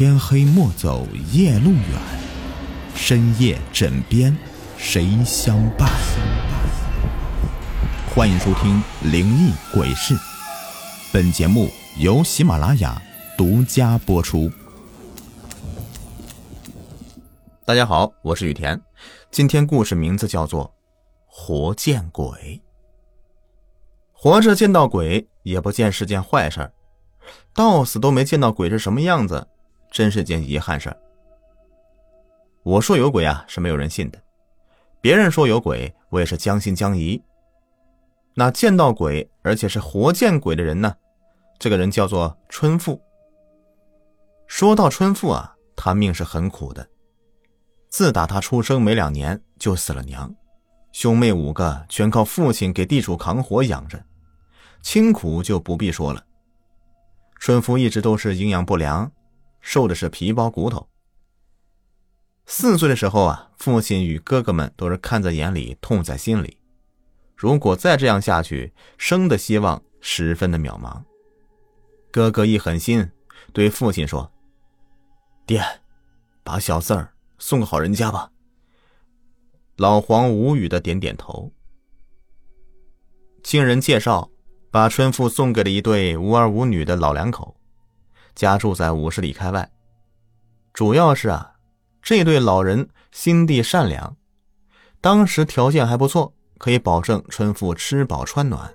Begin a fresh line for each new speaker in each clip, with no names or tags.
天黑莫走夜路远，深夜枕边谁相伴？欢迎收听《灵异鬼事》，本节目由喜马拉雅独家播出。大家好，我是雨田，今天故事名字叫做《活见鬼》。活着见到鬼也不见是件坏事，到死都没见到鬼是什么样子？真是件遗憾事我说有鬼啊，是没有人信的；别人说有鬼，我也是将信将疑。那见到鬼，而且是活见鬼的人呢？这个人叫做春富。说到春富啊，他命是很苦的。自打他出生没两年就死了娘，兄妹五个全靠父亲给地主扛活养着，清苦就不必说了。春富一直都是营养不良。瘦的是皮包骨头。四岁的时候啊，父亲与哥哥们都是看在眼里，痛在心里。如果再这样下去，生的希望十分的渺茫。哥哥一狠心，对父亲说：“爹，把小四儿送个好人家吧。”老黄无语的点点头。经人介绍，把春富送给了一对无儿无女的老两口。家住在五十里开外，主要是啊，这对老人心地善良，当时条件还不错，可以保证春富吃饱穿暖，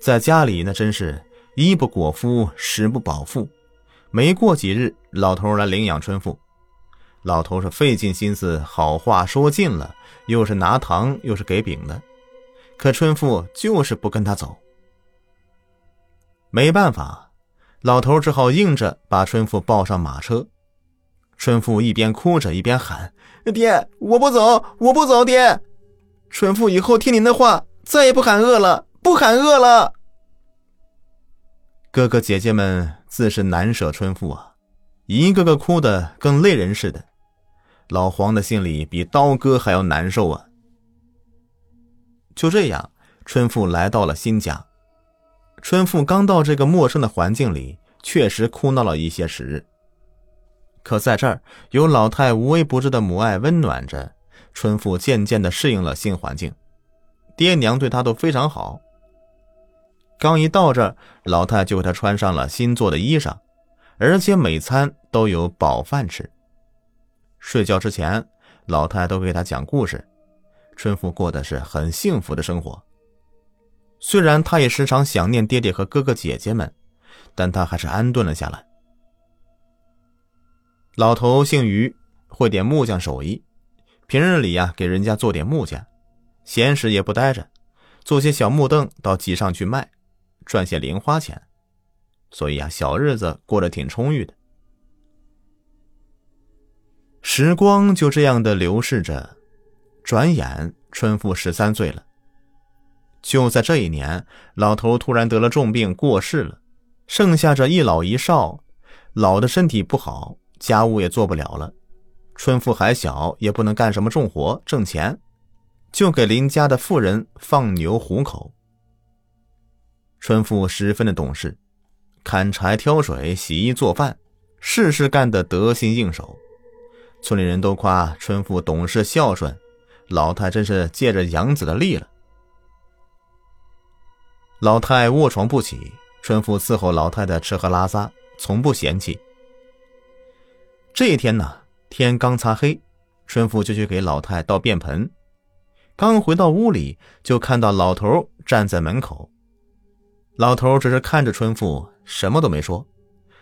在家里那真是衣不裹肤，食不饱腹。没过几日，老头来领养春富，老头是费尽心思，好话说尽了，又是拿糖又是给饼的，可春富就是不跟他走，没办法。老头只好硬着把春富抱上马车，春富一边哭着一边喊：“爹，我不走，我不走，爹！春富以后听您的话，再也不喊饿了，不喊饿了。”哥哥姐姐们自是难舍春富啊，一个个哭得跟泪人似的。老黄的心里比刀割还要难受啊。就这样，春富来到了新家。春富刚到这个陌生的环境里，确实哭闹了一些时日。可在这儿有老太无微不至的母爱温暖着，春富渐渐的适应了新环境，爹娘对他都非常好。刚一到这儿，老太就给他穿上了新做的衣裳，而且每餐都有饱饭吃。睡觉之前，老太都给他讲故事，春富过的是很幸福的生活。虽然他也时常想念爹爹和哥哥姐姐们，但他还是安顿了下来。老头姓于，会点木匠手艺，平日里呀给人家做点木匠，闲时也不待着，做些小木凳到集上去卖，赚些零花钱，所以啊小日子过得挺充裕的。时光就这样的流逝着，转眼春富十三岁了。就在这一年，老头突然得了重病过世了，剩下这一老一少，老的身体不好，家务也做不了了。春富还小，也不能干什么重活挣钱，就给邻家的妇人放牛糊口。春富十分的懂事，砍柴、挑水、洗衣、做饭，事事干得得心应手。村里人都夸春富懂事孝顺，老太真是借着养子的力了。老太卧床不起，春富伺候老太太吃喝拉撒，从不嫌弃。这一天呢，天刚擦黑，春富就去给老太倒便盆。刚回到屋里，就看到老头站在门口。老头只是看着春富，什么都没说，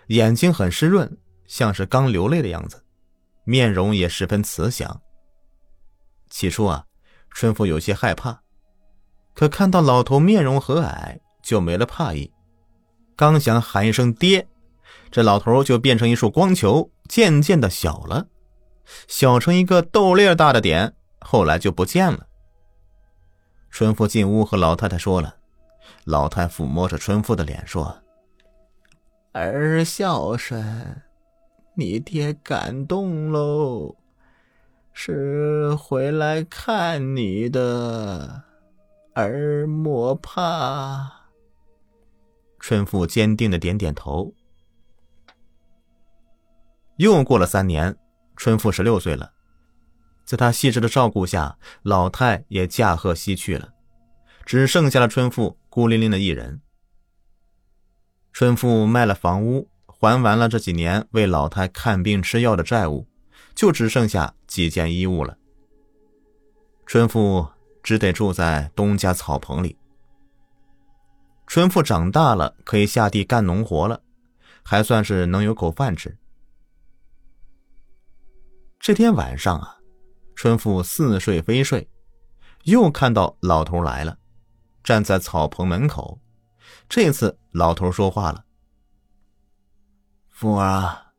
眼睛很湿润，像是刚流泪的样子，面容也十分慈祥。起初啊，春富有些害怕。可看到老头面容和蔼，就没了怕意。刚想喊一声“爹”，这老头就变成一束光球，渐渐的小了，小成一个豆粒大的点，后来就不见了。春富进屋和老太太说了，老太抚摸着春富的脸说：“儿孝顺，你爹感动喽，是回来看你的。”儿莫怕。春富坚定的点点头。又过了三年，春富十六岁了，在他细致的照顾下，老太也驾鹤西去了，只剩下了春富孤零零的一人。春富卖了房屋，还完了这几年为老太看病吃药的债务，就只剩下几件衣物了。春富只得住在东家草棚里。春富长大了，可以下地干农活了，还算是能有口饭吃。这天晚上啊，春富似睡非睡，又看到老头来了，站在草棚门口。这次老头说话了：“
富儿，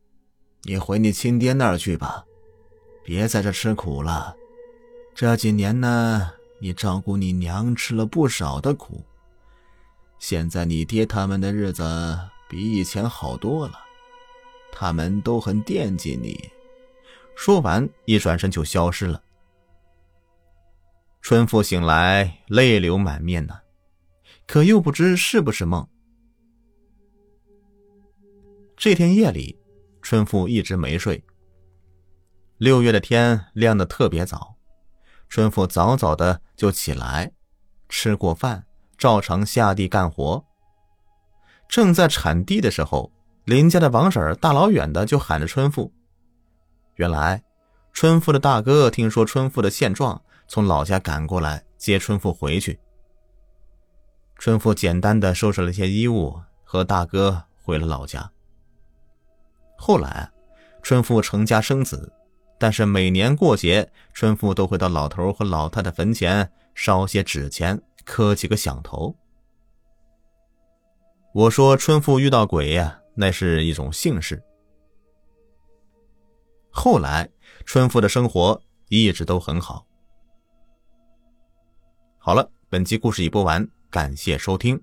你回你亲爹那儿去吧，别在这吃苦了。这几年呢，你照顾你娘吃了不少的苦。现在你爹他们的日子比以前好多了，他们都很惦记你。”
说完，一转身就消失了。春富醒来，泪流满面呢。可又不知是不是梦。这天夜里，春富一直没睡。六月的天亮的特别早，春富早早的就起来，吃过饭，照常下地干活。正在铲地的时候，邻家的王婶大老远的就喊着春富。原来，春富的大哥听说春富的现状，从老家赶过来接春富回去。春富简单的收拾了些衣物，和大哥回了老家。后来，春富成家生子，但是每年过节，春富都会到老头和老太太坟前烧些纸钱，磕几个响头。我说春富遇到鬼呀，那是一种幸事。后来，春富的生活一直都很好。好了，本集故事已播完。感谢收听。